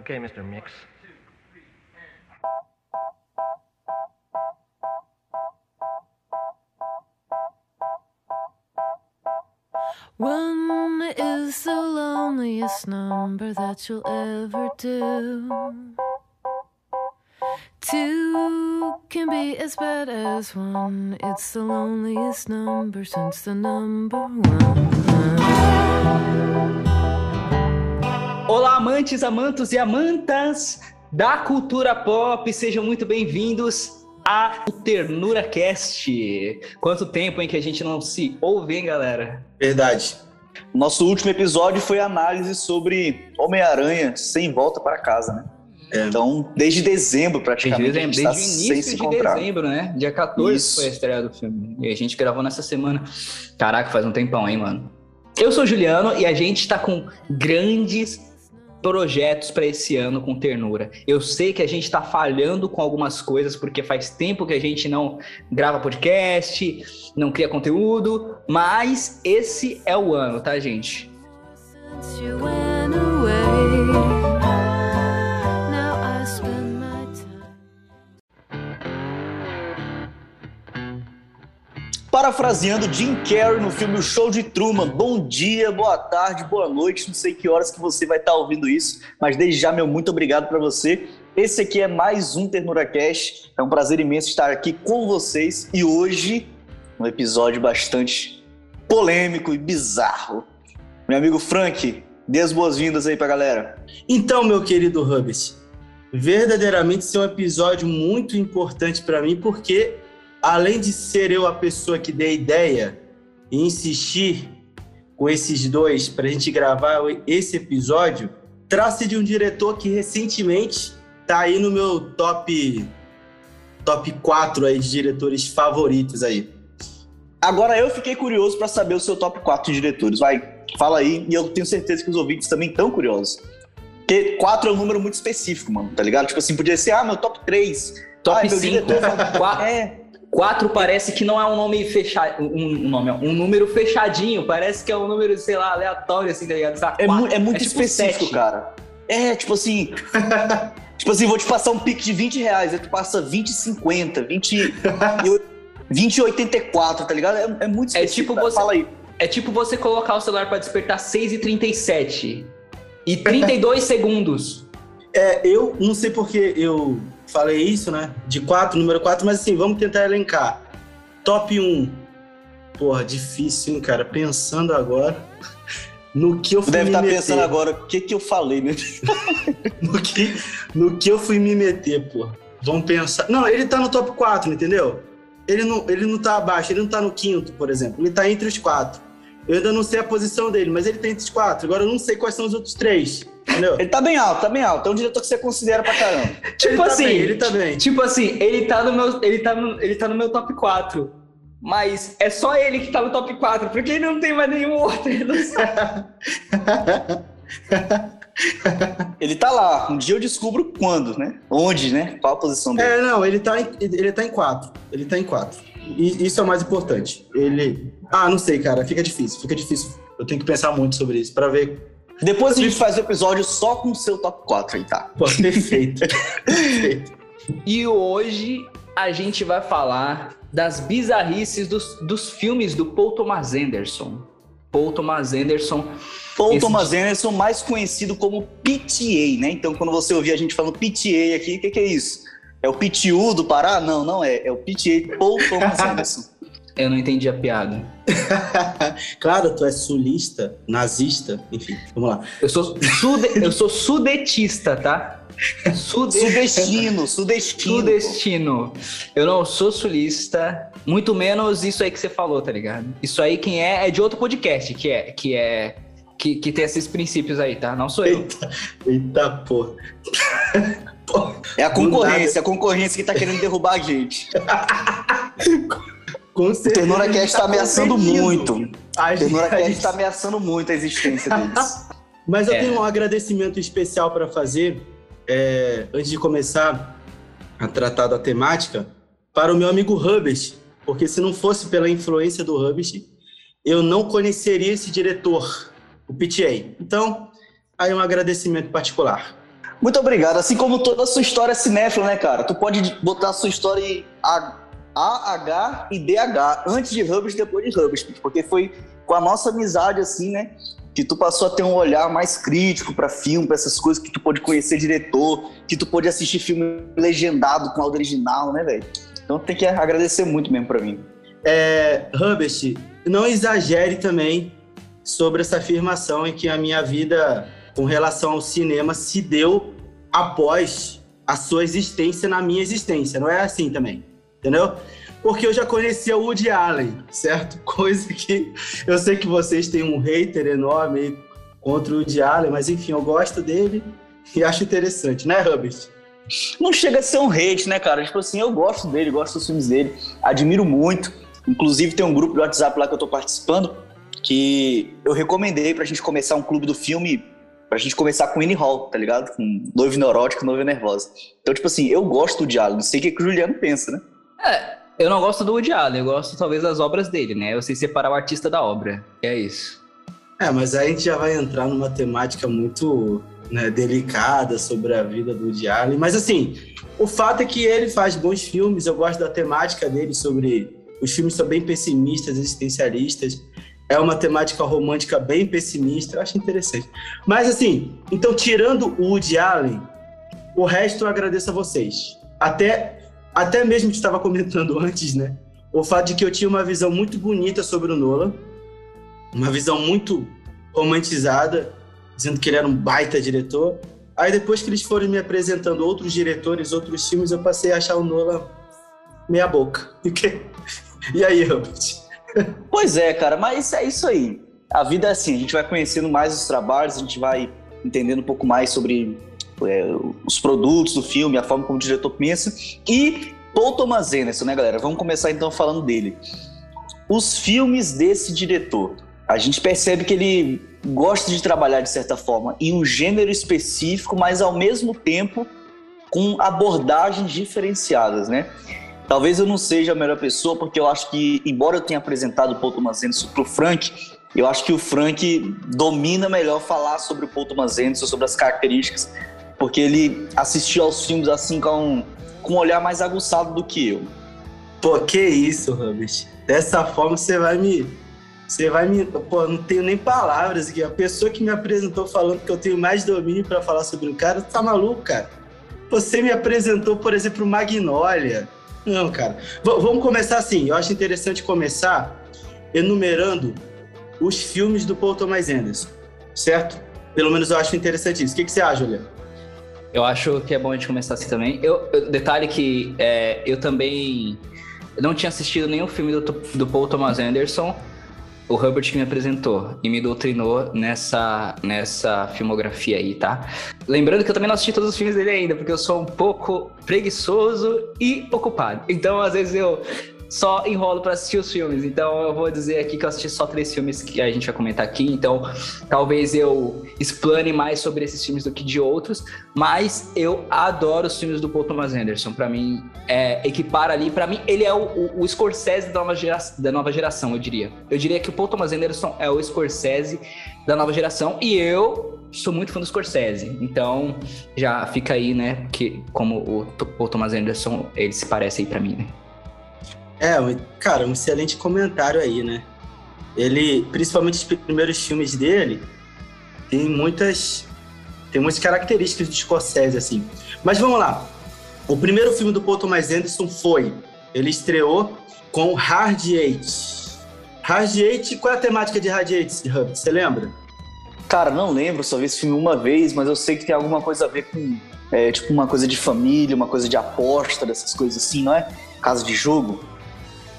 Okay, Mr. Mix. One is the loneliest number that you'll ever do. Two can be as bad as one. It's the loneliest number since the number one. Olá, amantes, amantos e amantas da cultura pop, sejam muito bem-vindos a Ternura Cast. Quanto tempo em que a gente não se ouve, hein, galera? Verdade. Nosso último episódio foi análise sobre Homem-Aranha sem volta para casa, né? É. Então, desde dezembro, praticamente. Desde, dezembro, desde o início de encontrar. dezembro, né? Dia 14 Isso. foi a estreia do filme. E a gente gravou nessa semana. Caraca, faz um tempão, hein, mano? Eu sou o Juliano e a gente tá com grandes projetos para esse ano com ternura. Eu sei que a gente está falhando com algumas coisas porque faz tempo que a gente não grava podcast, não cria conteúdo, mas esse é o ano, tá, gente? Parafraseando Jim Carrey no filme O Show de Truman, bom dia, boa tarde, boa noite, não sei que horas que você vai estar ouvindo isso, mas desde já, meu muito obrigado para você. Esse aqui é mais um Ternura Cash, é um prazer imenso estar aqui com vocês e hoje um episódio bastante polêmico e bizarro. Meu amigo Frank, dê as boas-vindas aí pra galera. Então, meu querido Hubs, verdadeiramente esse é um episódio muito importante para mim porque além de ser eu a pessoa que dei ideia e insistir com esses dois para a gente gravar esse episódio, trata-se de um diretor que recentemente está aí no meu top top 4 aí de diretores favoritos aí. Agora eu fiquei curioso para saber o seu top 4 de diretores. Vai, fala aí, e eu tenho certeza que os ouvintes também estão curiosos. Porque 4 é um número muito específico, mano, tá ligado? Tipo assim, podia ser, ah, meu top 3. Top ah, 5. Diretor, é, Quatro parece que não é um nome fechado, um, nome, um número fechadinho, parece que é um número, sei lá, aleatório, assim, tá ligado? é, mu é, muito é tipo específico, sete. cara. É, tipo assim. tipo assim, vou te passar um pique de 20 reais, aí tu passa 20 50, 20. 20 84, tá ligado? É, é muito é específico. É tipo você. Fala aí. É tipo você colocar o celular para despertar 6 e 37 e 32 segundos. É, eu não sei porque eu falei isso, né? De quatro, número quatro, mas assim, vamos tentar elencar. Top 1. Porra, difícil, hein, cara? Pensando agora. No que eu fui Deve estar tá pensando agora, o que que eu falei, né? no, que, no que eu fui me meter, pô. Vamos pensar. Não, ele tá no top 4, entendeu? Ele não, ele não tá abaixo, ele não tá no quinto, por exemplo. Ele tá entre os quatro. Eu ainda não sei a posição dele, mas ele tem esses quatro. Agora eu não sei quais são os outros três. Entendeu? Ele tá bem alto, tá bem alto. É um diretor que você considera pra caramba. tipo ele assim, tá bem, ele tá bem. Tipo assim, ele tá no meu, ele tá no, ele tá no meu top 4. Mas é só ele que tá no top 4, porque ele não tem mais nenhum outro. ele tá lá. Um dia eu descubro quando, né? Onde, né? Qual a posição dele? É, não, ele tá em, ele tá em 4. Ele tá em 4. E isso é o mais importante. Ele. Ah, não sei, cara. Fica difícil. Fica difícil. Eu tenho que pensar muito sobre isso para ver. Depois a gente faz o episódio só com o seu top 4 aí, tá? Pô, perfeito. perfeito. E hoje a gente vai falar das bizarrices dos, dos filmes do Paul Thomas Anderson. Paul Thomas Anderson. Paul esse... Thomas Anderson, mais conhecido como PTA, né? Então, quando você ouvir a gente falando PTA aqui, o que, que é isso? É o PTU do Pará? Não, não é. É o PTA Paul Thomas Anderson. Eu não entendi a piada. claro, tu é sulista, nazista, enfim, vamos lá. Eu sou, sude, eu sou sudetista, tá? Sude... Sudestino, sudestino. Sudestino. Eu não sou sulista, muito menos isso aí que você falou, tá ligado? Isso aí quem é é de outro podcast, que é que é que, que tem esses princípios aí, tá? Não sou eu. Eita, eita porra. É a concorrência, a concorrência que tá querendo derrubar a gente. Com certeza. O Ternura Cast está ameaçando muito. A Ternura Cast está ameaçando muito a existência deles. Mas eu é. tenho um agradecimento especial para fazer, é, antes de começar a tratar da temática, para o meu amigo Hubbard, porque se não fosse pela influência do Hubbard, eu não conheceria esse diretor, o PTA. Então, aí um agradecimento particular. Muito obrigado. Assim como toda a sua história é cinéfila, né, cara? Tu pode botar a sua história em AH e DH, antes de Hubs depois de Hubs, porque foi com a nossa amizade, assim, né? Que tu passou a ter um olhar mais crítico para filme, para essas coisas, que tu pode conhecer diretor, que tu pode assistir filme legendado com áudio original, né, velho? Então tem que agradecer muito mesmo para mim. É, não exagere também sobre essa afirmação em que a minha vida com relação ao cinema se deu após a sua existência na minha existência. Não é assim também, entendeu? Porque eu já conhecia o Woody Allen, certo? Coisa que eu sei que vocês têm um hater enorme contra o Woody Allen, mas enfim, eu gosto dele e acho interessante, né, Hubert? Não chega a ser um hate, né, cara? Tipo assim, eu gosto dele, gosto dos filmes dele, admiro muito. Inclusive, tem um grupo de WhatsApp lá que eu tô participando que eu recomendei pra gente começar um clube do filme pra gente começar com Winnie Hall, tá ligado? Com Noivo Neurótico, Noiva Nervosa. Então, tipo assim, eu gosto do diálogo, não sei o que, que o Juliano pensa, né? É, eu não gosto do Woody Allen, eu gosto talvez das obras dele, né? Eu sei separar o artista da obra, é isso. É, mas aí a gente já vai entrar numa temática muito né, delicada sobre a vida do Woody Allen. Mas assim, o fato é que ele faz bons filmes, eu gosto da temática dele sobre... Os filmes são bem pessimistas, existencialistas é uma temática romântica bem pessimista, eu acho interessante. Mas assim, então tirando o Woody Allen, o resto eu agradeço a vocês. Até, até mesmo que estava comentando antes, né? O fato de que eu tinha uma visão muito bonita sobre o Nolan, uma visão muito romantizada, dizendo que ele era um baita diretor. Aí depois que eles foram me apresentando outros diretores, outros filmes, eu passei a achar o Nolan meia boca. E aí, Robert? Pois é, cara, mas é isso aí. A vida é assim, a gente vai conhecendo mais os trabalhos, a gente vai entendendo um pouco mais sobre é, os produtos do filme, a forma como o diretor pensa. E Paul Thomas Anderson, né, galera? Vamos começar então falando dele. Os filmes desse diretor, a gente percebe que ele gosta de trabalhar de certa forma em um gênero específico, mas ao mesmo tempo com abordagens diferenciadas, né? Talvez eu não seja a melhor pessoa, porque eu acho que, embora eu tenha apresentado o Paul Thomas Anderson para o Frank, eu acho que o Frank domina melhor falar sobre o Paul Thomas Anderson, sobre as características, porque ele assistiu aos filmes assim com, com um olhar mais aguçado do que eu. Pô, que isso, Robert. Dessa forma você vai me. Você vai me. Pô, não tenho nem palavras aqui. A pessoa que me apresentou falando que eu tenho mais domínio para falar sobre o cara, tá maluco, cara? Você me apresentou, por exemplo, Magnolia não, cara. V vamos começar assim. Eu acho interessante começar enumerando os filmes do Paul Thomas Anderson, certo? Pelo menos eu acho interessante isso. O que, que você acha, Juliano? Eu acho que é bom a gente começar assim também. Eu, eu detalhe que é, eu também não tinha assistido nenhum filme do, do Paul Thomas Anderson o Herbert que me apresentou e me doutrinou nessa, nessa filmografia aí, tá? Lembrando que eu também não assisti todos os filmes dele ainda, porque eu sou um pouco preguiçoso e ocupado. Então, às vezes, eu só enrolo para assistir os filmes. Então eu vou dizer aqui que eu assisti só três filmes que a gente vai comentar aqui. Então talvez eu explane mais sobre esses filmes do que de outros. Mas eu adoro os filmes do Paul Thomas Anderson. Para mim, é, equipar ali. Para mim, ele é o, o, o Scorsese da nova, gera, da nova geração, eu diria. Eu diria que o Paul Thomas Anderson é o Scorsese da nova geração. E eu sou muito fã do Scorsese. Então já fica aí, né? Que como o Paul Thomas Anderson, ele se parece aí para mim, né? É, cara, um excelente comentário aí, né? Ele, principalmente os primeiros filmes dele, tem muitas tem muitas características de Scorsese, assim. Mas vamos lá. O primeiro filme do Paul Thomas Anderson foi, ele estreou com Hard Eight. Hard Eight, qual é a temática de Hard Eight, Você lembra? Cara, não lembro, só vi esse filme uma vez, mas eu sei que tem alguma coisa a ver com, é, tipo, uma coisa de família, uma coisa de aposta, dessas coisas assim, não é? Casa de jogo.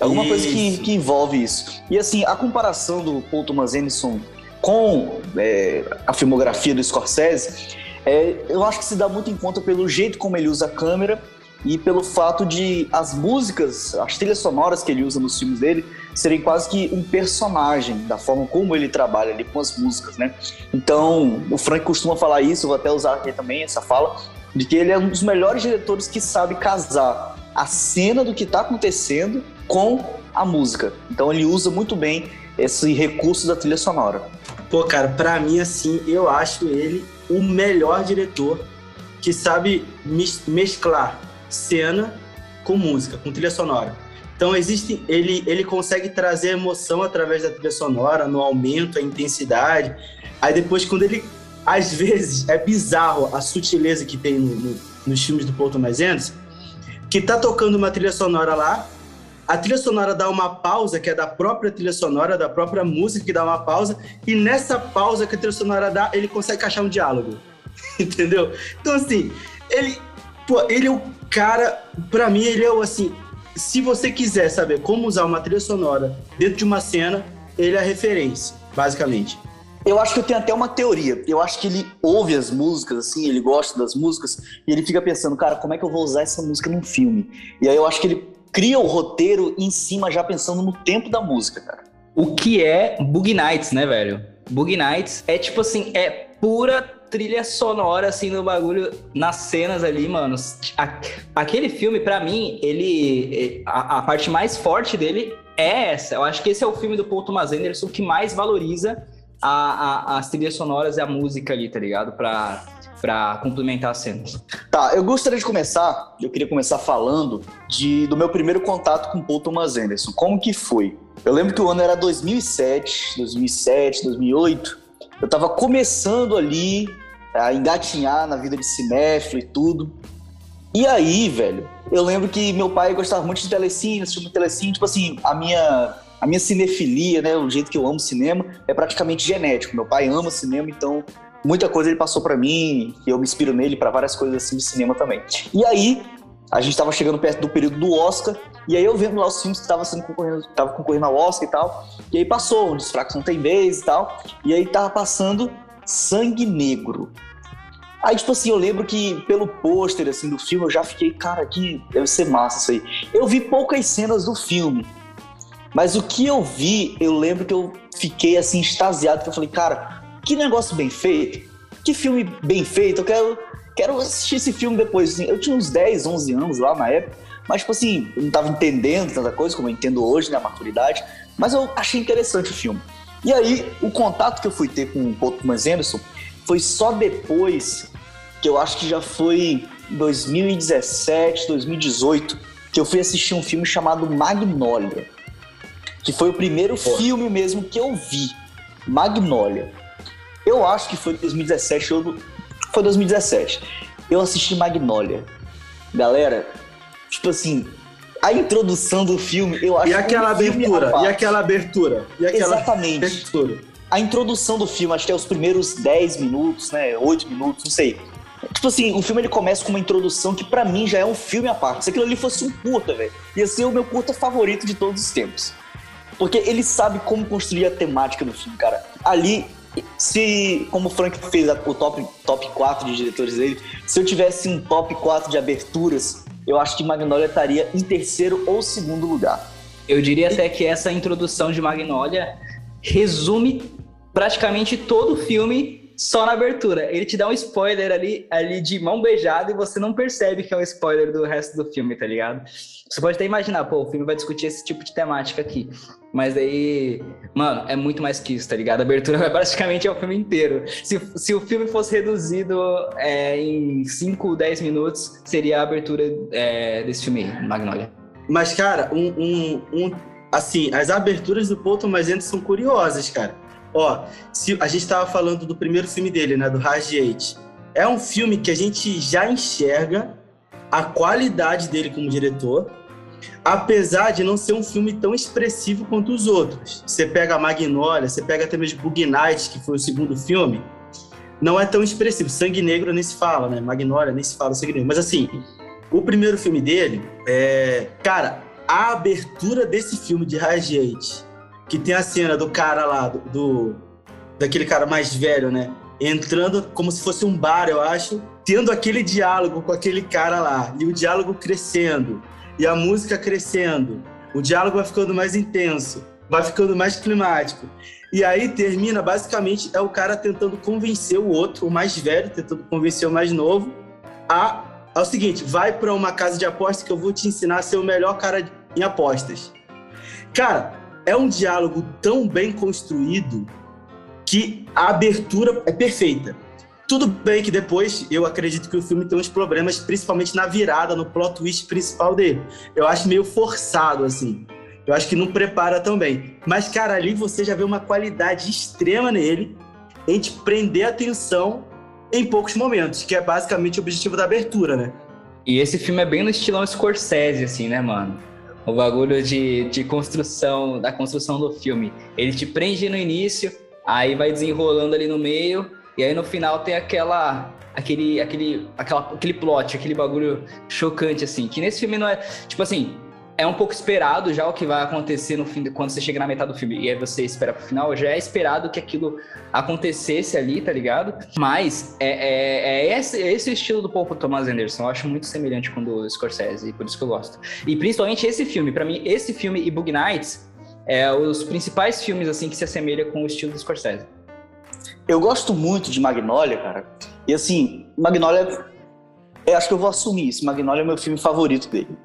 Alguma isso. coisa que, que envolve isso. E assim, a comparação do Paul Thomas Anderson com é, a filmografia do Scorsese, é, eu acho que se dá muito em conta pelo jeito como ele usa a câmera e pelo fato de as músicas, as trilhas sonoras que ele usa nos filmes dele, serem quase que um personagem da forma como ele trabalha ali com as músicas, né? Então, o Frank costuma falar isso, eu vou até usar aqui também essa fala, de que ele é um dos melhores diretores que sabe casar a cena do que está acontecendo com a música. Então ele usa muito bem esse recurso da trilha sonora. Pô, cara, pra mim, assim, eu acho ele o melhor diretor que sabe mesclar cena com música, com trilha sonora. Então existe, ele, ele consegue trazer emoção através da trilha sonora, no aumento, a intensidade. Aí depois, quando ele. Às vezes é bizarro a sutileza que tem no, no, nos filmes do Paul Thomas Anderson, que tá tocando uma trilha sonora lá, a trilha sonora dá uma pausa, que é da própria trilha sonora, da própria música que dá uma pausa, e nessa pausa que a trilha sonora dá, ele consegue achar um diálogo. Entendeu? Então, assim, ele, pô, ele é o cara, para mim, ele é o assim, se você quiser saber como usar uma trilha sonora dentro de uma cena, ele é a referência, basicamente. Eu acho que eu tenho até uma teoria. Eu acho que ele ouve as músicas, assim, ele gosta das músicas, e ele fica pensando, cara, como é que eu vou usar essa música num filme? E aí eu acho que ele cria o roteiro em cima, já pensando no tempo da música, cara. O que é Bug Nights, né, velho? Bug Nights é tipo assim, é pura trilha sonora, assim, no bagulho, nas cenas ali, mano. Aquele filme, para mim, ele. A, a, parte mais forte dele é essa. Eu acho que esse é o filme do Paul Thomas Anderson que mais valoriza a, a, as trilhas sonoras e a música ali, tá ligado? Pra, pra complementar as cenas. Tá, eu gostaria de começar, eu queria começar falando de, do meu primeiro contato com Paul Thomas Anderson. Como que foi? Eu lembro que o ano era 2007, 2007, 2008. Eu tava começando ali a engatinhar na vida de cinéfilo e tudo. E aí, velho, eu lembro que meu pai gostava muito de telecine, assistia muito telecine, tipo assim, a minha a minha cinefilia, né, o jeito que eu amo cinema é praticamente genético. Meu pai ama cinema, então muita coisa ele passou para mim, e eu me inspiro nele para várias coisas assim de cinema também. E aí, a gente estava chegando perto do período do Oscar, e aí eu vendo lá os filmes que estavam sendo concorrendo, tava concorrendo ao Oscar e tal, e aí passou, Os Fracos Não Tem Vez e tal, e aí tava passando Sangue Negro. Aí, tipo assim, eu lembro que pelo pôster, assim, do filme, eu já fiquei, cara, que deve ser massa isso aí. Eu vi poucas cenas do filme, mas o que eu vi, eu lembro que eu fiquei, assim, extasiado, que eu falei, cara, que negócio bem feito, que filme bem feito, eu quero, quero assistir esse filme depois, assim. Eu tinha uns 10, 11 anos lá na época, mas, tipo assim, eu não tava entendendo tanta coisa como eu entendo hoje, né, a maturidade, mas eu achei interessante o filme. E aí, o contato que eu fui ter com o Paul Thomas Anderson foi só depois que eu acho que já foi 2017, 2018, que eu fui assistir um filme chamado Magnolia, que foi o primeiro Pô. filme mesmo que eu vi, Magnolia. Eu acho que foi 2017, ou foi 2017. Eu assisti Magnolia. Galera, tipo assim, a introdução do filme, eu acho E aquela abertura, e aquela abertura, e aquela Exatamente. abertura. A introdução do filme, acho que é os primeiros 10 minutos, né, 8 minutos, não sei Tipo assim, o filme ele começa com uma introdução que para mim já é um filme à parte. Se aquilo ali fosse um curta, velho, ia ser o meu curta favorito de todos os tempos. Porque ele sabe como construir a temática do filme, cara. Ali, se, como o Frank fez o top, top 4 de diretores dele, se eu tivesse um top 4 de aberturas, eu acho que Magnolia estaria em terceiro ou segundo lugar. Eu diria até que essa introdução de Magnolia resume praticamente todo o filme só na abertura. Ele te dá um spoiler ali, ali de mão beijada e você não percebe que é um spoiler do resto do filme, tá ligado? Você pode até imaginar, pô, o filme vai discutir esse tipo de temática aqui. Mas aí, mano, é muito mais que isso, tá ligado? A abertura é praticamente é o filme inteiro. Se, se o filme fosse reduzido é, em 5, 10 minutos, seria a abertura é, desse filme aí, Magnolia. Mas, cara, um, um, um, assim, as aberturas do Paul Thomas Anderson são curiosas, cara. Ó, se a gente estava falando do primeiro filme dele, né, do Rage 8. É um filme que a gente já enxerga a qualidade dele como diretor, apesar de não ser um filme tão expressivo quanto os outros. Você pega a Magnolia, você pega até mesmo Bug Night, que foi o segundo filme, não é tão expressivo. Sangue Negro nem se fala, né? Magnolia nem se fala Sangue Negro. Mas assim, o primeiro filme dele, é... cara, a abertura desse filme de Rage 8 que tem a cena do cara lá, do, do, daquele cara mais velho, né? Entrando como se fosse um bar, eu acho, tendo aquele diálogo com aquele cara lá, e o diálogo crescendo, e a música crescendo, o diálogo vai ficando mais intenso, vai ficando mais climático. E aí termina, basicamente, é o cara tentando convencer o outro, o mais velho, tentando convencer o mais novo, a é o seguinte, vai para uma casa de apostas que eu vou te ensinar a ser o melhor cara em apostas. Cara, é um diálogo tão bem construído que a abertura é perfeita. Tudo bem que depois eu acredito que o filme tem uns problemas, principalmente na virada, no plot twist principal dele. Eu acho meio forçado, assim. Eu acho que não prepara tão bem. Mas, cara, ali você já vê uma qualidade extrema nele em te prender a atenção em poucos momentos, que é basicamente o objetivo da abertura, né? E esse filme é bem no estilão Scorsese, assim, né, mano? O bagulho de, de construção, da construção do filme. Ele te prende no início, aí vai desenrolando ali no meio, e aí no final tem aquela aquele aquele aquela, aquele plot, aquele bagulho chocante assim, que nesse filme não é, tipo assim, é um pouco esperado já o que vai acontecer no fim, quando você chega na metade do filme e aí você espera pro final, já é esperado que aquilo acontecesse ali, tá ligado? Mas é, é, é esse, é esse estilo do Paul Thomas Anderson, eu acho muito semelhante com o do Scorsese, e por isso que eu gosto. E principalmente esse filme, para mim, esse filme e Bug Nights é os principais filmes assim que se assemelham com o estilo do Scorsese. Eu gosto muito de Magnolia, cara. E assim, Magnolia, eu acho que eu vou assumir isso. Magnolia é meu filme favorito dele.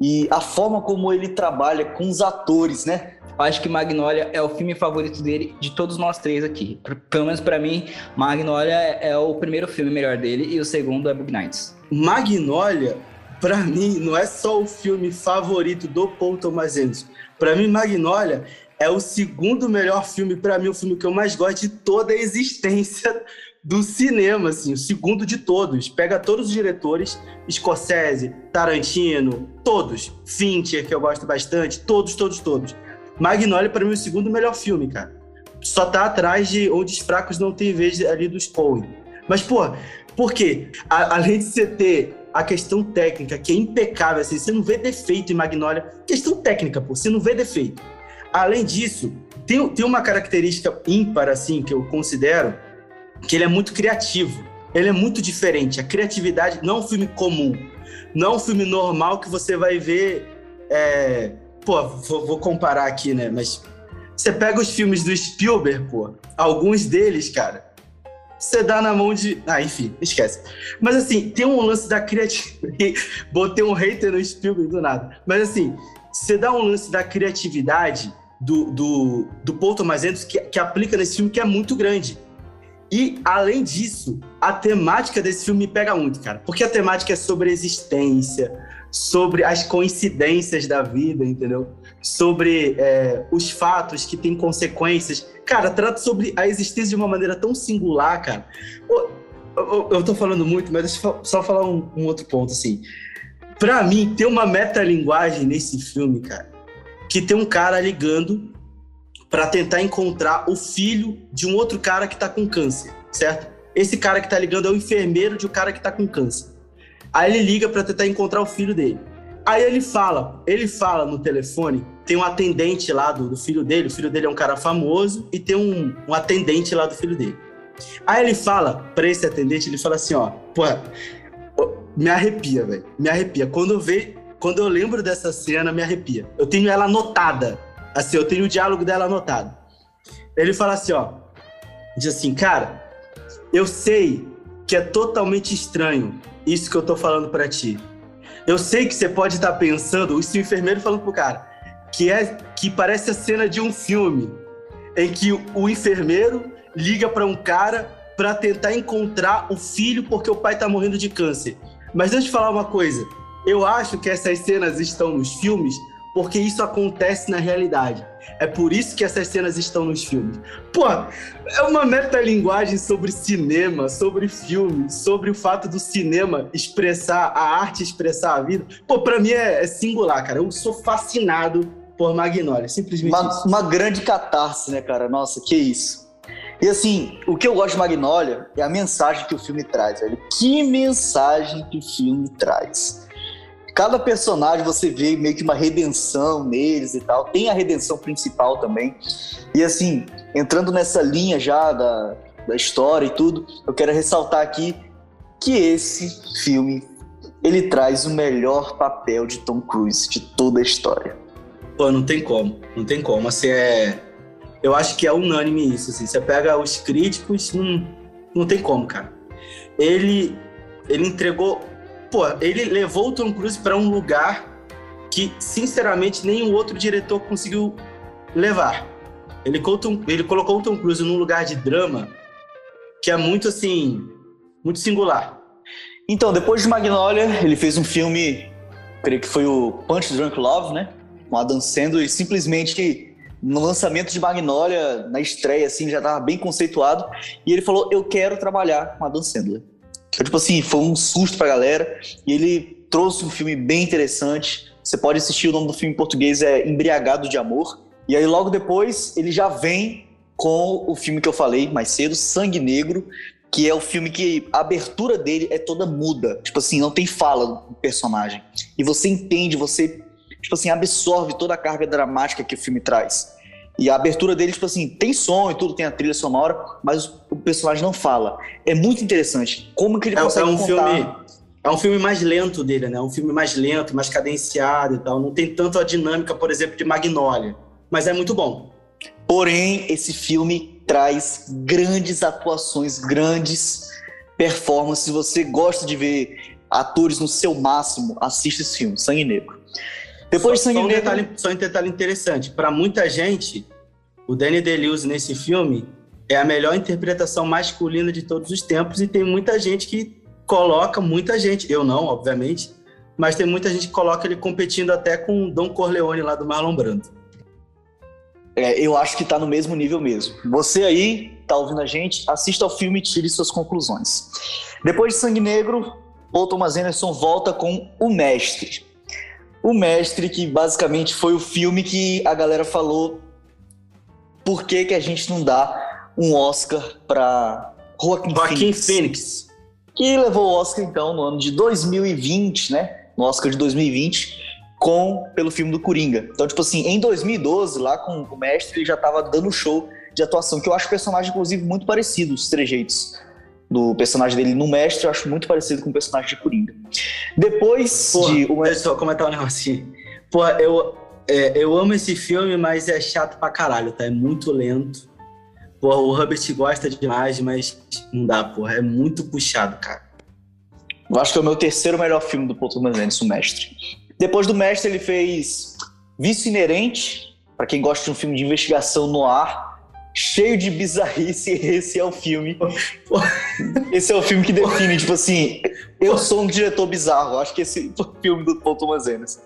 E a forma como ele trabalha com os atores, né? Acho que Magnolia é o filme favorito dele de todos nós três aqui. Pelo menos para mim, Magnolia é o primeiro filme melhor dele e o segundo é Bug Nights. Magnolia, para mim, não é só o filme favorito do Paul Thomas Anderson. Para mim, Magnolia é o segundo melhor filme, para mim, o filme que eu mais gosto de toda a existência do cinema, assim, o segundo de todos. Pega todos os diretores, Scorsese, Tarantino, todos. Fincher, que eu gosto bastante, todos, todos, todos. Magnolia, para mim, é o segundo melhor filme, cara. Só tá atrás de Onde os Fracos Não Têm Vez ali dos Coen. Mas, pô, por quê? A, além de você ter a questão técnica, que é impecável, assim, você não vê defeito em Magnolia. Questão técnica, pô, você não vê defeito Além disso, tem, tem uma característica ímpar, assim, que eu considero, que ele é muito criativo. Ele é muito diferente. A criatividade não é um filme comum. Não é um filme normal que você vai ver. É... Pô, vou, vou comparar aqui, né? Mas você pega os filmes do Spielberg, pô. Alguns deles, cara, você dá na mão de. Ah, enfim, esquece. Mas assim, tem um lance da criatividade. Botei um hater no Spielberg do nada. Mas assim, você dá um lance da criatividade do, do, do Paul Thomas Anderson que, que aplica nesse filme que é muito grande. E, além disso, a temática desse filme me pega muito, cara. Porque a temática é sobre existência, sobre as coincidências da vida, entendeu? Sobre é, os fatos que têm consequências. Cara, trata sobre a existência de uma maneira tão singular, cara. Eu, eu, eu tô falando muito, mas deixa eu só falar um, um outro ponto, assim. Pra mim, tem uma metalinguagem nesse filme, cara, que tem um cara ligando para tentar encontrar o filho de um outro cara que tá com câncer, certo? Esse cara que tá ligando é o enfermeiro de um cara que tá com câncer. Aí ele liga para tentar encontrar o filho dele. Aí ele fala, ele fala no telefone, tem um atendente lá do, do filho dele, o filho dele é um cara famoso e tem um, um atendente lá do filho dele. Aí ele fala para esse atendente, ele fala assim, ó, pô, me arrepia, velho, me arrepia. Quando eu vejo quando eu lembro dessa cena, me arrepia. Eu tenho ela anotada. Assim, eu tenho o diálogo dela anotado. Ele fala assim, ó. Diz assim, cara, eu sei que é totalmente estranho isso que eu tô falando para ti. Eu sei que você pode estar tá pensando, o seu enfermeiro falando pro cara, que é que parece a cena de um filme em que o enfermeiro liga para um cara para tentar encontrar o filho porque o pai tá morrendo de câncer. Mas deixa eu te falar uma coisa. Eu acho que essas cenas estão nos filmes porque isso acontece na realidade. É por isso que essas cenas estão nos filmes. Pô, é uma metalinguagem sobre cinema, sobre filme, sobre o fato do cinema expressar, a arte expressar a vida. Pô, pra mim é, é singular, cara. Eu sou fascinado por Magnolia, simplesmente uma, isso. Uma grande catarse, né, cara? Nossa, que isso. E assim, o que eu gosto de Magnolia é a mensagem que o filme traz, velho. Que mensagem que o filme traz cada personagem você vê meio que uma redenção neles e tal. Tem a redenção principal também. E assim, entrando nessa linha já da, da história e tudo, eu quero ressaltar aqui que esse filme ele traz o melhor papel de Tom Cruise de toda a história. Pô, não tem como, não tem como. Assim, é... Eu acho que é unânime isso. Assim. Você pega os críticos, não, não tem como, cara. Ele, ele entregou pô, ele levou o Tom Cruise para um lugar que, sinceramente, nenhum outro diretor conseguiu levar. Ele colocou, ele colocou o Tom Cruise num lugar de drama que é muito assim. muito singular. Então, depois de Magnolia, ele fez um filme, creio que foi o Punch Drunk Love, né? Com Adam Sandler, e simplesmente no lançamento de Magnolia, na estreia, assim, já estava bem conceituado, e ele falou, eu quero trabalhar com Adam Sandler. Então, tipo assim, foi um susto pra galera, e ele trouxe um filme bem interessante, você pode assistir, o nome do filme em português é Embriagado de Amor, e aí logo depois ele já vem com o filme que eu falei mais cedo, Sangue Negro, que é o filme que a abertura dele é toda muda. Tipo assim, não tem fala do personagem. E você entende, você, tipo assim, absorve toda a carga dramática que o filme traz. E a abertura dele, tipo assim, tem som e tudo, tem a trilha sonora, mas o personagem não fala. É muito interessante. Como que ele é, consegue é um contar... filme É um filme mais lento dele, né? É um filme mais lento, mais cadenciado e tal. Não tem tanto a dinâmica, por exemplo, de Magnolia. Mas é muito bom. Porém, esse filme traz grandes atuações, grandes performances. Se você gosta de ver atores no seu máximo, assista esse filme, Sangue Negro. Depois só, de Sangue só um Negro. Detalhe, só um detalhe interessante: para muita gente, o Danny DeLuise nesse filme é a melhor interpretação masculina de todos os tempos e tem muita gente que coloca, muita gente, eu não, obviamente, mas tem muita gente que coloca ele competindo até com o Don Corleone lá do Marlon Brando. É, eu acho que tá no mesmo nível mesmo. Você aí, tá ouvindo a gente, assista ao filme e tire suas conclusões. Depois de Sangue Negro, Paul Thomas Anderson volta com O Mestre. O Mestre, que basicamente foi o filme que a galera falou por que, que a gente não dá um Oscar para Joaquim, Joaquim Phoenix, Phoenix. que levou o Oscar então no ano de 2020, né? No Oscar de 2020, com pelo filme do Coringa. Então, tipo assim, em 2012, lá com o mestre, ele já tava dando show de atuação, que eu acho o personagem, inclusive, muito parecido, os trejeitos do personagem dele no mestre, eu acho muito parecido com o personagem de Coringa. Depois Porra, de. O Deixa eu só comentar um negocinho. Pô, eu, é, eu amo esse filme, mas é chato pra caralho, tá? É muito lento. Porra, o Herbert gosta demais, mas não dá, porra. É muito puxado, cara. Eu acho que é o meu terceiro melhor filme do Paul Thomas Anderson, o Mestre. Depois do Mestre, ele fez Vício Inerente, para quem gosta de um filme de investigação no ar, cheio de bizarrice, esse é o filme. Esse é o filme que define, tipo assim, eu sou um diretor bizarro. Acho que esse é o filme do Paul Thomas Anderson.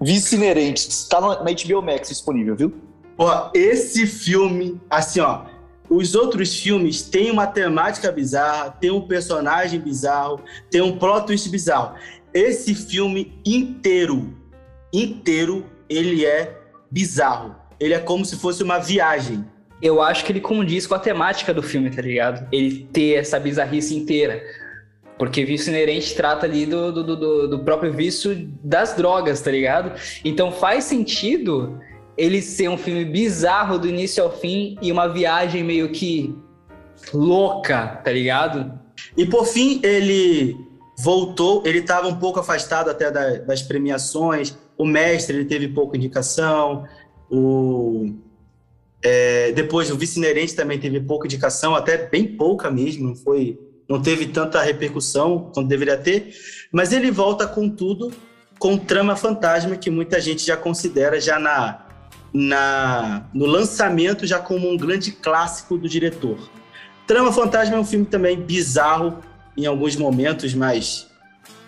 Vício Inerente, tá na HBO Max disponível, viu? Porra, esse filme, assim, ó. Os outros filmes têm uma temática bizarra, tem um personagem bizarro, tem um plot twist bizarro. Esse filme inteiro, inteiro, ele é bizarro. Ele é como se fosse uma viagem. Eu acho que ele condiz com a temática do filme, tá ligado? Ele ter essa bizarrice inteira. Porque vício inerente trata ali do, do, do, do próprio vício das drogas, tá ligado? Então faz sentido ele ser um filme bizarro do início ao fim e uma viagem meio que louca, tá ligado? E por fim, ele voltou, ele estava um pouco afastado até da, das premiações. O mestre ele teve pouca indicação. O é, depois o vice inerente também teve pouca indicação, até bem pouca mesmo. Não foi, não teve tanta repercussão quanto deveria ter. Mas ele volta com tudo, com trama fantasma que muita gente já considera já na, na no lançamento já como um grande clássico do diretor. Trama Fantasma é um filme também bizarro em alguns momentos, mas.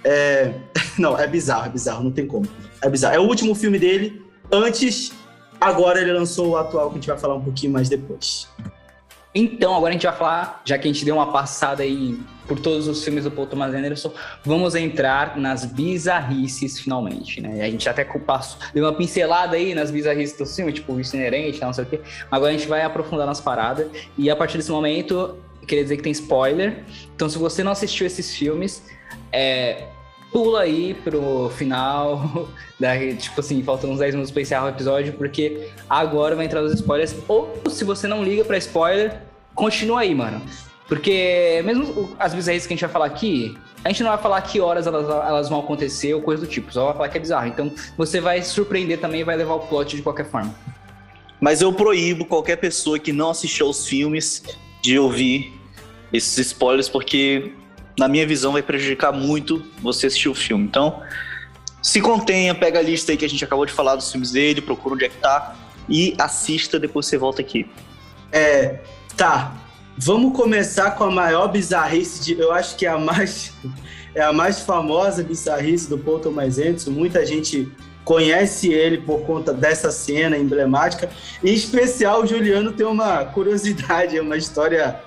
É... Não, é bizarro, é bizarro, não tem como. É bizarro. É o último filme dele. Antes, agora ele lançou o atual, que a gente vai falar um pouquinho mais depois. Então, agora a gente vai falar, já que a gente deu uma passada aí por todos os filmes do Paul Thomas Anderson, vamos entrar nas bizarrices finalmente, né? A gente até passou, deu uma pincelada aí nas bizarrices do filme, tipo o inerente, não sei o quê. Agora a gente vai aprofundar nas paradas e a partir desse momento, queria dizer que tem spoiler. Então, se você não assistiu esses filmes, é, pula aí pro final, da, tipo assim, faltam uns 10 minutos pra encerrar o episódio, porque agora vai entrar os spoilers. Ou se você não liga pra spoiler, continua aí, mano. Porque mesmo as bizarrices que a gente vai falar aqui, a gente não vai falar que horas elas, elas vão acontecer ou coisa do tipo, só vai falar que é bizarro. Então você vai surpreender também e vai levar o plot de qualquer forma. Mas eu proíbo qualquer pessoa que não assistiu aos filmes de ouvir esses spoilers, porque na minha visão vai prejudicar muito você assistir o filme. Então, se contenha, pega a lista aí que a gente acabou de falar dos filmes dele, procura onde é que tá e assista, depois você volta aqui. É, tá. Vamos começar com a maior bizarrice de, eu acho que é a mais é a mais famosa bizarrice do Paul Thomas Anderson. Muita gente conhece ele por conta dessa cena emblemática. Em especial, o Juliano tem uma curiosidade, uma história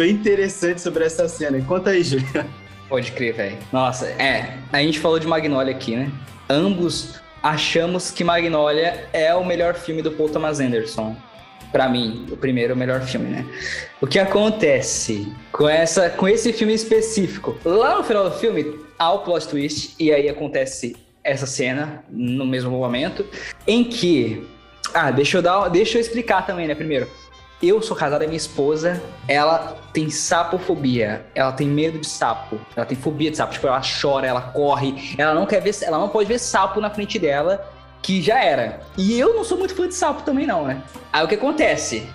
bem interessante sobre essa cena. Conta aí, Juliano. Pode crer, velho. Nossa, é. A gente falou de Magnolia aqui, né? Ambos achamos que Magnolia é o melhor filme do Paul Thomas Anderson. Para mim, o primeiro é o melhor filme, né? O que acontece com essa com esse filme específico? Lá no final do filme há o plot twist e aí acontece essa cena no mesmo momento em que ah, deixa eu dar, deixa eu explicar também, né, primeiro. Eu sou casada, minha esposa, ela tem sapofobia. Ela tem medo de sapo. Ela tem fobia de sapo. Tipo, ela chora, ela corre. Ela não quer ver, ela não pode ver sapo na frente dela, que já era. E eu não sou muito fã de sapo também não, né? Aí o que acontece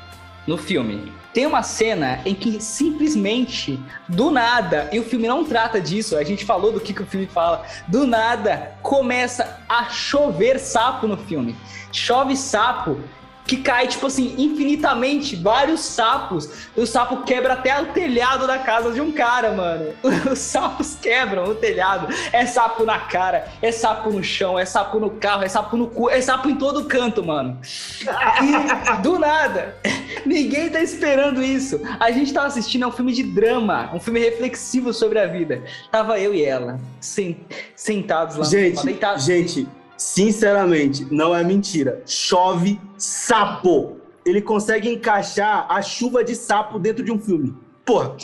no filme? Tem uma cena em que simplesmente, do nada, e o filme não trata disso, a gente falou do que, que o filme fala, do nada começa a chover sapo no filme. Chove sapo que cai, tipo assim, infinitamente, vários sapos. E o sapo quebra até o telhado da casa de um cara, mano. Os sapos quebram o telhado. É sapo na cara, é sapo no chão, é sapo no carro, é sapo no cu, é sapo em todo canto, mano. E do nada, ninguém tá esperando isso. A gente tava assistindo a um filme de drama, um filme reflexivo sobre a vida. Tava eu e ela, sentados lá. Gente, deitados. gente Sinceramente, não é mentira. Chove sapo. Ele consegue encaixar a chuva de sapo dentro de um filme. Porra.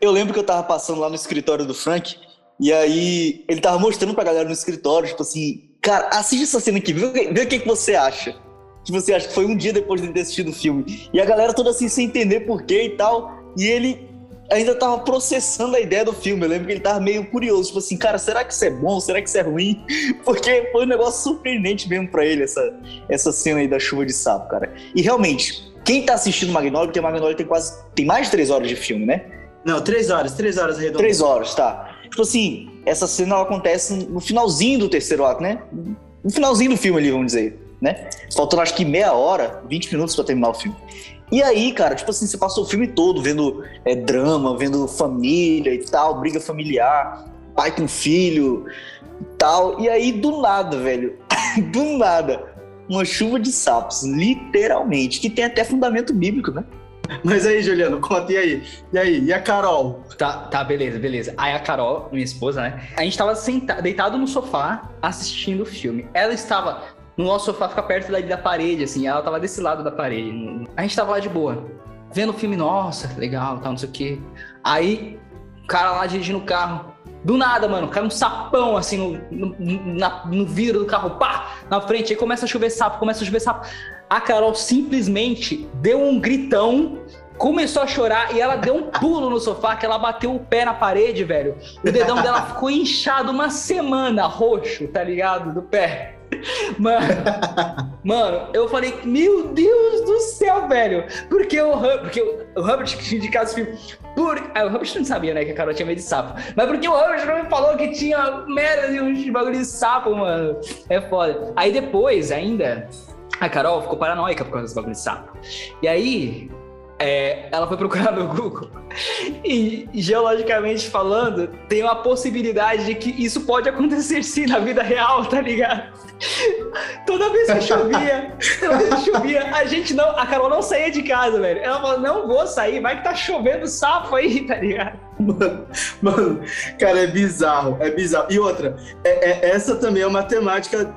Eu lembro que eu tava passando lá no escritório do Frank, e aí ele tava mostrando pra galera no escritório, tipo assim, cara, assiste essa cena aqui, vê, vê o que, que você acha. Que você acha que foi um dia depois de ter assistido o filme. E a galera toda assim, sem entender porquê e tal. E ele ainda tava processando a ideia do filme. Eu lembro que ele tava meio curioso, tipo assim, cara, será que isso é bom? Será que isso é ruim? Porque foi um negócio surpreendente mesmo para ele, essa, essa cena aí da chuva de sapo, cara. E realmente, quem tá assistindo Magnolia, porque Magnolia tem quase. tem mais de três horas de filme, né? Não, três horas, três horas redondas. Três horas, tá. Tipo assim, essa cena ela acontece no finalzinho do terceiro ato, né? No finalzinho do filme ali, vamos dizer, né? Faltando acho que meia hora, 20 minutos para terminar o filme. E aí, cara, tipo assim, você passou o filme todo vendo é, drama, vendo família e tal, briga familiar, pai com filho e tal. E aí, do nada, velho, do nada, uma chuva de sapos, literalmente, que tem até fundamento bíblico, né? Mas aí, Juliano, conta, e aí? E aí? E a Carol? Tá, tá, beleza, beleza. Aí a Carol, minha esposa, né? A gente tava sentado, deitado no sofá assistindo o filme. Ela estava no nosso sofá fica perto da, da parede, assim. Ela tava desse lado da parede. A gente tava lá de boa, vendo o filme, nossa, legal, tal, não sei o quê. Aí, o cara lá dirigindo o carro. Do nada, mano, cai um sapão assim no, no, na, no vidro do carro, pá, na frente. Aí começa a chover sapo, começa a chover sapo. A Carol simplesmente deu um gritão começou a chorar e ela deu um pulo no sofá que ela bateu o pé na parede, velho. O dedão dela ficou inchado uma semana, roxo, tá ligado? Do pé. Mano, mano, eu falei, meu Deus do céu, velho. Porque o, porque o Hubbard tinha indicado esse filme. Por... Ah, o Hubbard não sabia, né, que a Carol tinha medo de sapo. Mas porque o Hubbard não me falou que tinha merda de um bagulho de sapo, mano. É foda. Aí depois, ainda, a Carol ficou paranoica por causa desse bagulho de sapo. E aí, é, ela foi procurar no Google e, geologicamente falando, tem uma possibilidade de que isso pode acontecer sim na vida real, tá ligado? Toda vez que chovia, toda vez que chovia, a gente não, a Carol não saía de casa, velho. Ela falou, não vou sair, vai que tá chovendo sapo aí, tá ligado? Mano, mano, cara, é bizarro, é bizarro. E outra, é, é, essa também é uma temática,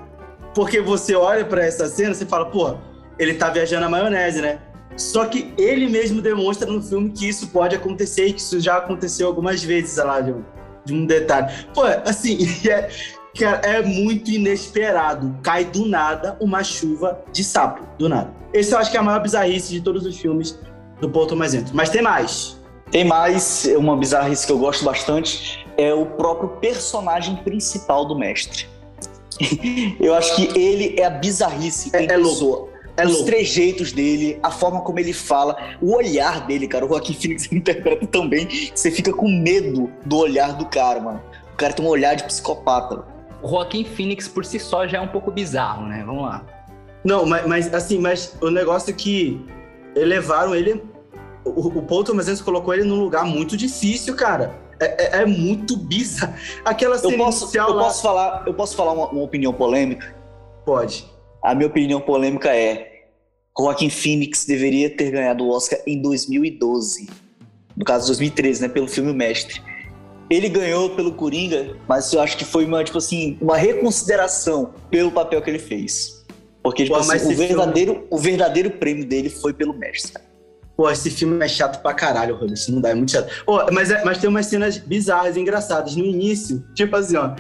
porque você olha para essa cena, você fala, pô, ele tá viajando na maionese, né? Só que ele mesmo demonstra no filme que isso pode acontecer e que isso já aconteceu algumas vezes, sei lá, de um, de um detalhe. Pô, assim, é, cara, é muito inesperado. Cai do nada uma chuva de sapo, do nada. Esse eu acho que é a maior bizarrice de todos os filmes do Paul Thomas Anderson. Mas tem mais. Tem mais, uma bizarrice que eu gosto bastante, é o próprio personagem principal do mestre. eu acho que ele é a bizarrice é, é louco. É os trejeitos dele, a forma como ele fala, o olhar dele, cara. O Joaquim Phoenix interpreta tão bem que você fica com medo do olhar do cara, mano. O cara tem um olhar de psicopata. O Joaquim Phoenix por si só já é um pouco bizarro, né? Vamos lá. Não, mas, mas assim, mas o negócio é que elevaram ele o, o Paul Thomas Anderson colocou ele num lugar muito difícil, cara. É, é, é muito bizarro. Aquela cena eu posso, inicial eu lá... Posso falar, eu posso falar uma, uma opinião polêmica? Pode. A minha opinião polêmica é Joaquim Phoenix deveria ter ganhado o Oscar em 2012. No caso, 2013, né? Pelo filme Mestre. Ele ganhou pelo Coringa, mas eu acho que foi uma, tipo assim, uma reconsideração pelo papel que ele fez. Porque, tipo Pô, assim, o verdadeiro, filme... o verdadeiro prêmio dele foi pelo Mestre, cara. Pô, esse filme é chato pra caralho, Robert. Não dá, é muito chato. Pô, mas, é, mas tem umas cenas bizarras, engraçadas. No início, tipo assim, ó.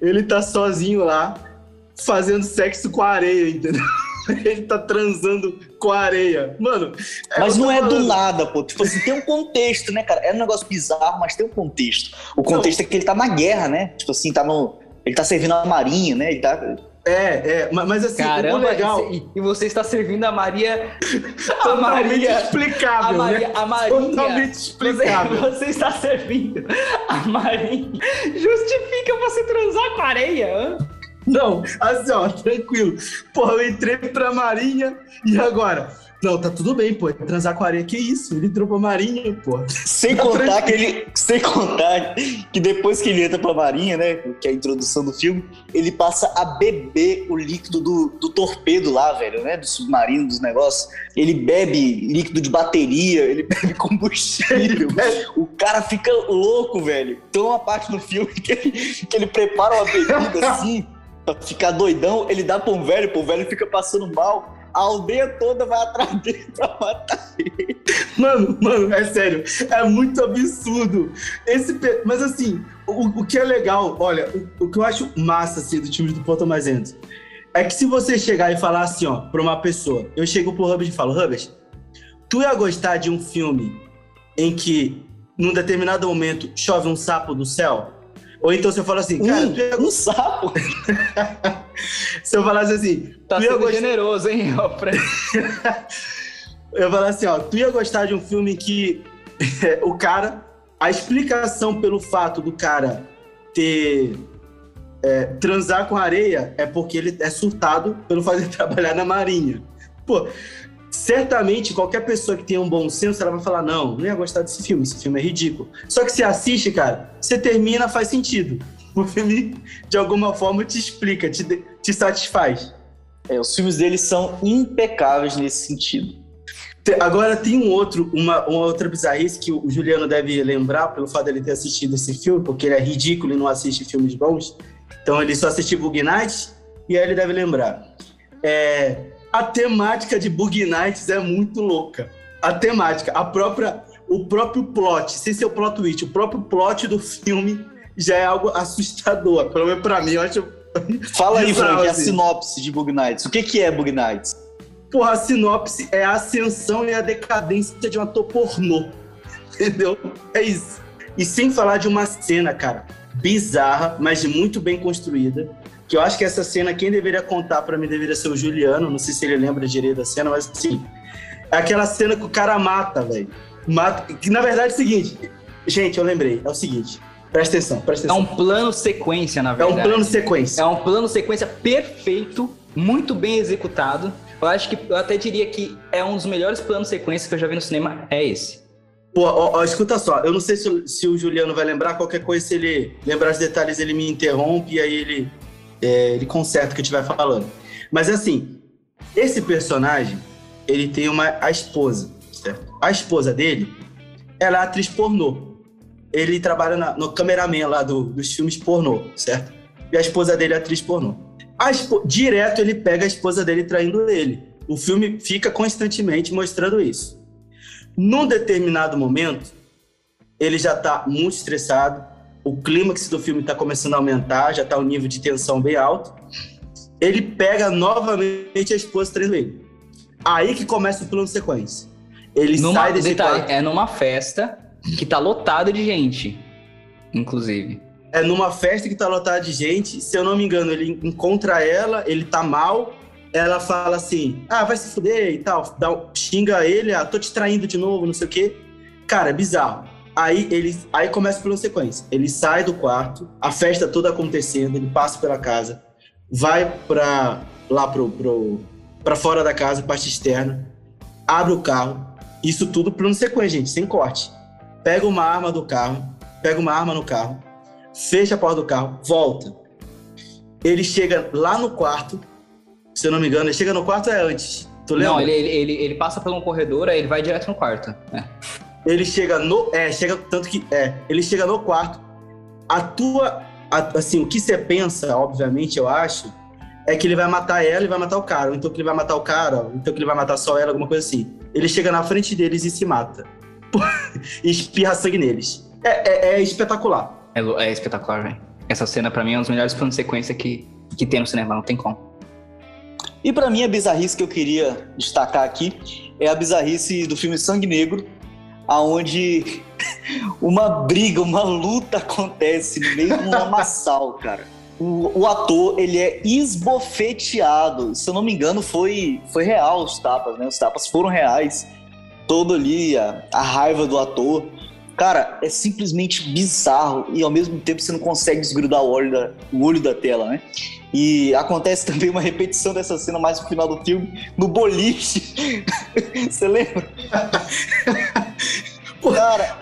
Ele tá sozinho lá, fazendo sexo com a areia, entendeu? Ele tá transando com a areia. Mano. É mas não é falando. do nada, pô. Tipo assim, tem um contexto, né, cara? É um negócio bizarro, mas tem um contexto. O contexto não. é que ele tá na guerra, né? Tipo assim, tá no. Ele tá servindo a marinha, né? Ele tá. É, é, mas assim, Caramba, o legal. E você está servindo a Maria. A Maria. explicável. A Maria. Né? A Marinha. Totalmente explicável. Você, você, está servindo a Marinha. Justifica você transar com areia, hã? Não, assim, ó, tranquilo. Porra, eu entrei pra Marinha e agora? Não, tá tudo bem, pô. Transar com areia, que isso? Ele entrou pra Marinha, pô. Sem tá contar que ele. Sem contar que depois que ele entra pra Marinha, né? Que é a introdução do filme, ele passa a beber o líquido do, do torpedo lá, velho, né? Do submarino, dos negócios. Ele bebe líquido de bateria, ele bebe combustível. o cara fica louco, velho. Tem uma parte no filme que ele, que ele prepara uma bebida assim ficar doidão, ele dá pra um velho, pô, o velho fica passando mal. A aldeia toda vai atrás dele pra matar ele. Mano, mano, é sério. É muito absurdo. Esse, mas assim, o, o que é legal, olha, o, o, que eu acho massa assim, do time do Porto Mais é que se você chegar e falar assim, ó, pra uma pessoa, eu chego pro Rubens e falo, Rubens, tu ia gostar de um filme em que, num determinado momento, chove um sapo do céu? Ou então você fala assim, cara, um, tu ia... um sapo. Se eu falasse assim, tá gostar... generoso, hein, eu falar assim, ó, tu ia gostar de um filme que o cara, a explicação pelo fato do cara ter é, transar com areia é porque ele é surtado pelo fazer trabalhar na marinha. Pô, certamente qualquer pessoa que tenha um bom senso, ela vai falar: não, não ia gostar desse filme, esse filme é ridículo. Só que você assiste, cara, você termina, faz sentido. O filme, de alguma forma, te explica, te, te satisfaz. É, os filmes dele são impecáveis nesse sentido. Agora tem um outro, uma, uma outra bizarrice que o Juliano deve lembrar pelo fato dele ter assistido esse filme, porque ele é ridículo e não assiste filmes bons. Então ele só assistiu Bug Night e aí ele deve lembrar. É, a temática de Bug Nights é muito louca. A temática, a própria, o próprio plot, sem ser o plot twist, o próprio plot do filme já é algo assustador. Pelo menos pra mim, eu acho. Fala aí, Frank, a sinopse de Bug Nights. O que, que é Bug Nights? Porra, a sinopse é a ascensão e a decadência de uma ator pornô. Entendeu? É isso. E sem falar de uma cena, cara, bizarra, mas muito bem construída, que eu acho que essa cena, quem deveria contar para mim deveria ser o Juliano, não sei se ele lembra direito da cena, mas assim, é aquela cena que o cara mata, velho. Mata, que na verdade é o seguinte, gente, eu lembrei, é o seguinte, presta atenção, presta atenção. É um plano sequência, na verdade. É um plano sequência. É um plano sequência perfeito, muito bem executado. Eu acho que, eu até diria que é um dos melhores planos sequência que eu já vi no cinema, é esse. Pô, ó, ó, escuta só, eu não sei se, se, o Juliano vai lembrar, qualquer coisa, se ele lembrar os detalhes, ele me interrompe e aí ele é, ele conserta o que estiver falando. Mas assim, esse personagem, ele tem uma a esposa, certo? A esposa dele, ela é atriz pornô. Ele trabalha na, no cameraman lá do, dos filmes pornô, certo? E a esposa dele é atriz pornô. Direto ele pega a esposa dele traindo ele. O filme fica constantemente mostrando isso. Num determinado momento, ele já está muito estressado, o clímax do filme está começando a aumentar, já está um nível de tensão bem alto. Ele pega novamente a esposa traindo ele. Aí que começa o plano sequência. Ele numa, sai desse detalhe, quarto. É numa festa que tá lotada de gente, inclusive. É numa festa que tá lotada de gente. Se eu não me engano, ele encontra ela, ele tá mal. Ela fala assim: ah, vai se fuder e tal. Dá, xinga ele, ah, tô te traindo de novo, não sei o quê. Cara, é bizarro. Aí ele, aí começa pela sequência. Ele sai do quarto, a festa toda acontecendo, ele passa pela casa, vai para lá pro, pro para fora da casa, parte externa, abre o carro, Isso tudo plano sequência, gente, sem corte. Pega uma arma do carro, pega uma arma no carro, fecha a porta do carro, volta. Ele chega lá no quarto, se eu não me engano, ele chega no quarto é antes. Tu lembra? Não, ele, ele, ele, ele passa por um corredor, aí ele vai direto no quarto. É. Ele chega no. É, chega. Tanto que. É, ele chega no quarto. A tua. A, assim, o que você pensa, obviamente, eu acho, é que ele vai matar ela e vai matar o cara. Ou então que ele vai matar o cara, ou então que ele vai matar só ela, alguma coisa assim. Ele chega na frente deles e se mata. e espirra sangue neles. É, é, é espetacular. É, é espetacular, velho. Essa cena, para mim, é um dos melhores planos de sequência que, que tem no cinema, não tem como. E para mim, a bizarrice que eu queria destacar aqui é a bizarrice do filme Sangue Negro, aonde uma briga, uma luta acontece no meio de um cara. O, o, ator, ele é esbofeteado. Se eu não me engano, foi, foi real os tapas, né? Os tapas foram reais. Todo ali, a, a raiva do ator. Cara, é simplesmente bizarro e ao mesmo tempo você não consegue desgrudar o olho da, o olho da tela, né? E acontece também uma repetição dessa cena mais no final do filme, no boliche. você lembra? Cara,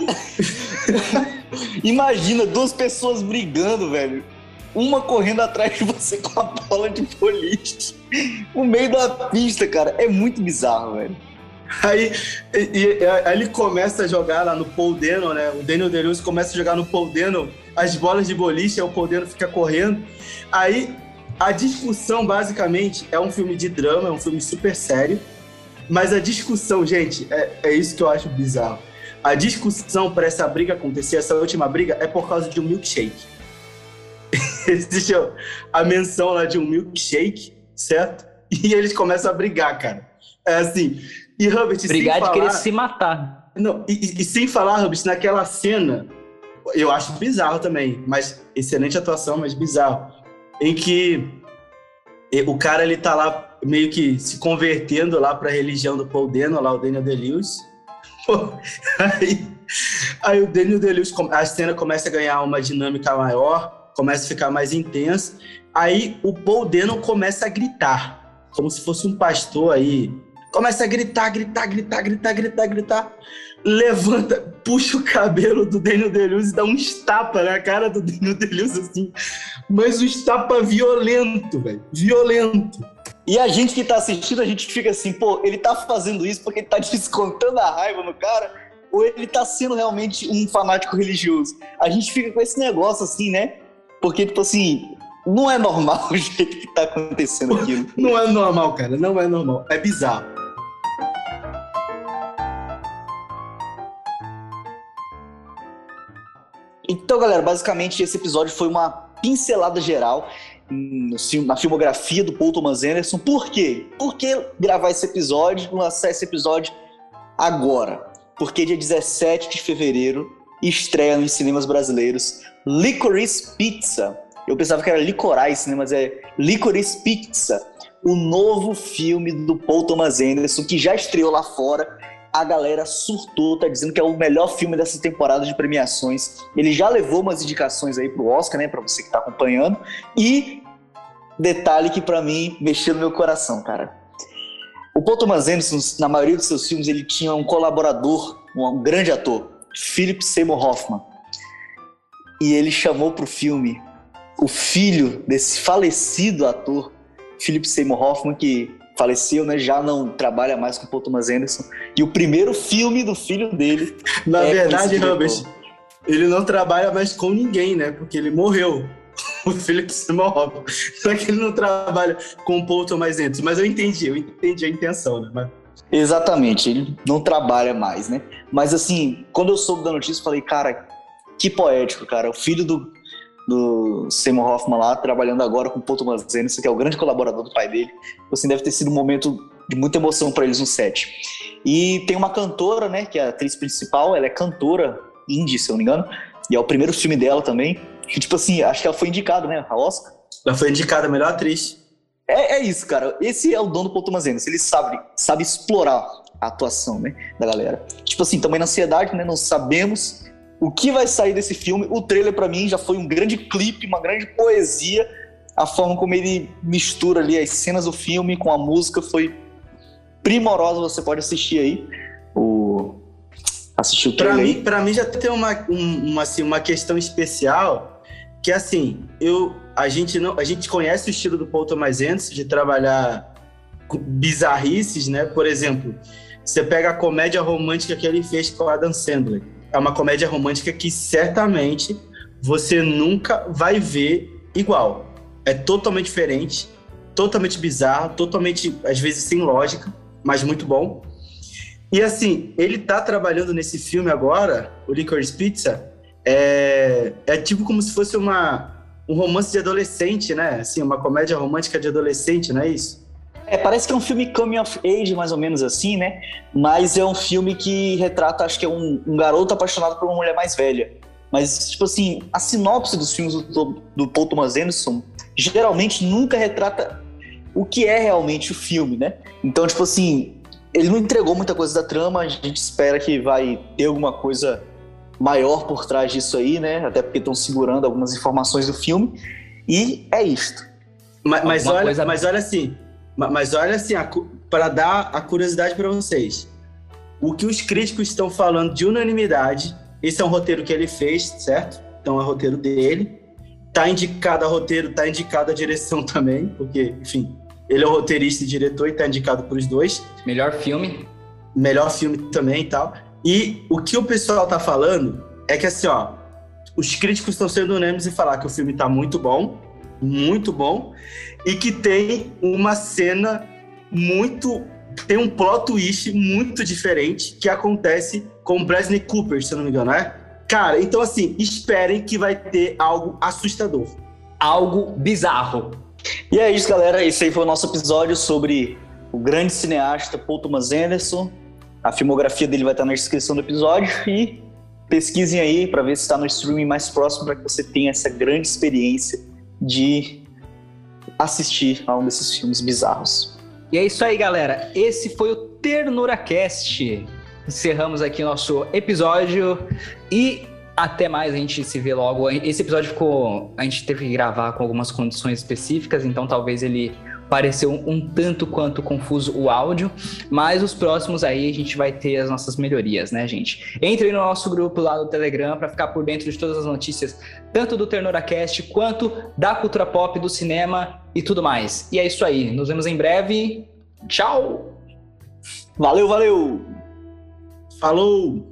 imagina duas pessoas brigando, velho. Uma correndo atrás de você com a bola de boliche no meio da pista, cara. É muito bizarro, velho. Aí, e, e, ele começa a jogar lá no Paul Dano, né? O Daniel Day-Lewis começa a jogar no Paul Dano as bolas de boliche, aí o Paul Dano fica correndo. Aí a discussão, basicamente, é um filme de drama, é um filme super sério. Mas a discussão, gente, é, é isso que eu acho bizarro. A discussão para essa briga acontecer, essa última briga, é por causa de um milkshake. Existe a menção lá de um milkshake, certo? E eles começam a brigar, cara. É assim, e Hubbard, Brigar de falar... querer se matar. Não, e, e, sem falar, Hubbard, naquela cena, eu acho bizarro também, mas excelente atuação, mas bizarro, em que o cara ele tá lá meio que se convertendo lá para a religião do Paul Dano, lá o Daniel Day-Lewis. Aí, aí o Daniel Day-Lewis, a cena começa a ganhar uma dinâmica maior, começa a ficar mais intensa. Aí o Paul Dano começa a gritar, como se fosse um pastor aí começa a gritar, gritar, gritar, gritar, gritar, gritar. Levanta, puxa o cabelo do Daniel Deleuze e dá um estapa na cara do Daniel Deleuze assim. Mas um estapa violento, velho. Violento. E a gente que tá assistindo, a gente fica assim, pô, ele tá fazendo isso porque ele tá descontando a raiva no cara, ou ele tá sendo realmente um fanático religioso? A gente fica com esse negócio assim, né? Porque, tipo assim, não é normal o jeito que tá acontecendo aquilo. Não é normal, cara, não é normal. É bizarro. Então, galera, basicamente esse episódio foi uma pincelada geral na filmografia do Paul Thomas Anderson. Por quê? Por que gravar esse episódio, lançar esse episódio agora? Porque dia 17 de fevereiro estreia nos cinemas brasileiros Licorice Pizza. Eu pensava que era Licorice, né? Mas é Licorice Pizza, o novo filme do Paul Thomas Anderson, que já estreou lá fora a galera surtou, tá dizendo que é o melhor filme dessa temporada de premiações. Ele já levou umas indicações aí pro Oscar, né, para você que tá acompanhando. E detalhe que para mim mexeu no meu coração, cara. O Paul Thomas Anderson, na maioria dos seus filmes, ele tinha um colaborador, um grande ator, Philip Seymour Hoffman. E ele chamou pro filme o filho desse falecido ator, Philip Seymour Hoffman, que faleceu, né? Já não trabalha mais com Paul Thomas Anderson. E o primeiro filme do filho dele. Na é verdade, Robert, ele não trabalha mais com ninguém, né? Porque ele morreu. O Philip Seymour Hoffman. Só que ele não trabalha com o Paul Thomas Anderson. Mas eu entendi, eu entendi a intenção, né? Mas... Exatamente, ele não trabalha mais, né? Mas assim, quando eu soube da notícia, eu falei, cara, que poético, cara. O filho do, do Seymour Hoffman lá, trabalhando agora com o Paul Thomas Anderson, que é o grande colaborador do pai dele. Assim, deve ter sido um momento de muita emoção para eles no set. E tem uma cantora, né, que é a atriz principal, ela é cantora indie, se eu não me engano, e é o primeiro filme dela também. Que, tipo assim, acho que ela foi indicada, né, a Oscar. Ela foi indicada a melhor atriz. É, é isso, cara. Esse é o dono do Paul Thomas Anderson. Ele sabe, sabe explorar a atuação, né, da galera. Tipo assim, também na ansiedade, né, não sabemos o que vai sair desse filme. O trailer, para mim, já foi um grande clipe, uma grande poesia. A forma como ele mistura ali as cenas do filme com a música foi primorosa. Você pode assistir aí. O assistiu o pra mim, pra mim já tem uma, uma, assim, uma questão especial que assim, eu, a, gente não, a gente conhece o estilo do Paul Thomas Anderson de trabalhar bizarrices, né? Por exemplo, você pega a comédia romântica que ele fez com a Adam Sandler. É uma comédia romântica que certamente você nunca vai ver igual. É totalmente diferente, totalmente bizarro, totalmente, às vezes, sem lógica, mas muito bom. E assim, ele tá trabalhando nesse filme agora, o Licorice Pizza, é, é tipo como se fosse uma, um romance de adolescente, né? Assim, uma comédia romântica de adolescente, não é isso? É, parece que é um filme coming of age, mais ou menos assim, né? Mas é um filme que retrata, acho que é um, um garoto apaixonado por uma mulher mais velha. Mas, tipo assim, a sinopse dos filmes do, do Paul Thomas Anderson geralmente nunca retrata o que é realmente o filme, né? Então, tipo assim, ele não entregou muita coisa da trama, a gente espera que vai ter alguma coisa maior por trás disso aí, né? Até porque estão segurando algumas informações do filme. E é isto. Mas, mas olha, coisa... mas olha assim, mas olha assim, para dar a curiosidade para vocês. O que os críticos estão falando de unanimidade, esse é um roteiro que ele fez, certo? Então é o roteiro dele. Tá indicado a roteiro, tá indicado a direção também, porque, enfim, ele é o roteirista e diretor e tá indicado para os dois. Melhor filme. Melhor filme também e tal. E o que o pessoal tá falando é que assim, ó, os críticos estão sendo unânimes em falar que o filme tá muito bom, muito bom, e que tem uma cena muito. tem um plot twist muito diferente que acontece com Bradley Cooper, se eu não me engano, é? Cara, então assim, esperem que vai ter algo assustador. Algo bizarro. E é isso, galera. Esse aí foi o nosso episódio sobre o grande cineasta Paul Thomas Anderson. A filmografia dele vai estar na descrição do episódio e pesquisem aí para ver se está no streaming mais próximo para que você tenha essa grande experiência de assistir a um desses filmes bizarros. E é isso aí, galera. Esse foi o TernuraCast. Encerramos aqui nosso episódio e até mais, a gente se vê logo. Esse episódio ficou. A gente teve que gravar com algumas condições específicas, então talvez ele pareceu um, tanto quanto confuso o áudio, mas os próximos aí a gente vai ter as nossas melhorias, né, gente? Entre no nosso grupo lá do Telegram para ficar por dentro de todas as notícias, tanto do TernoraCast quanto da cultura pop, do cinema e tudo mais. E é isso aí. Nos vemos em breve. Tchau! Valeu, valeu! Falou!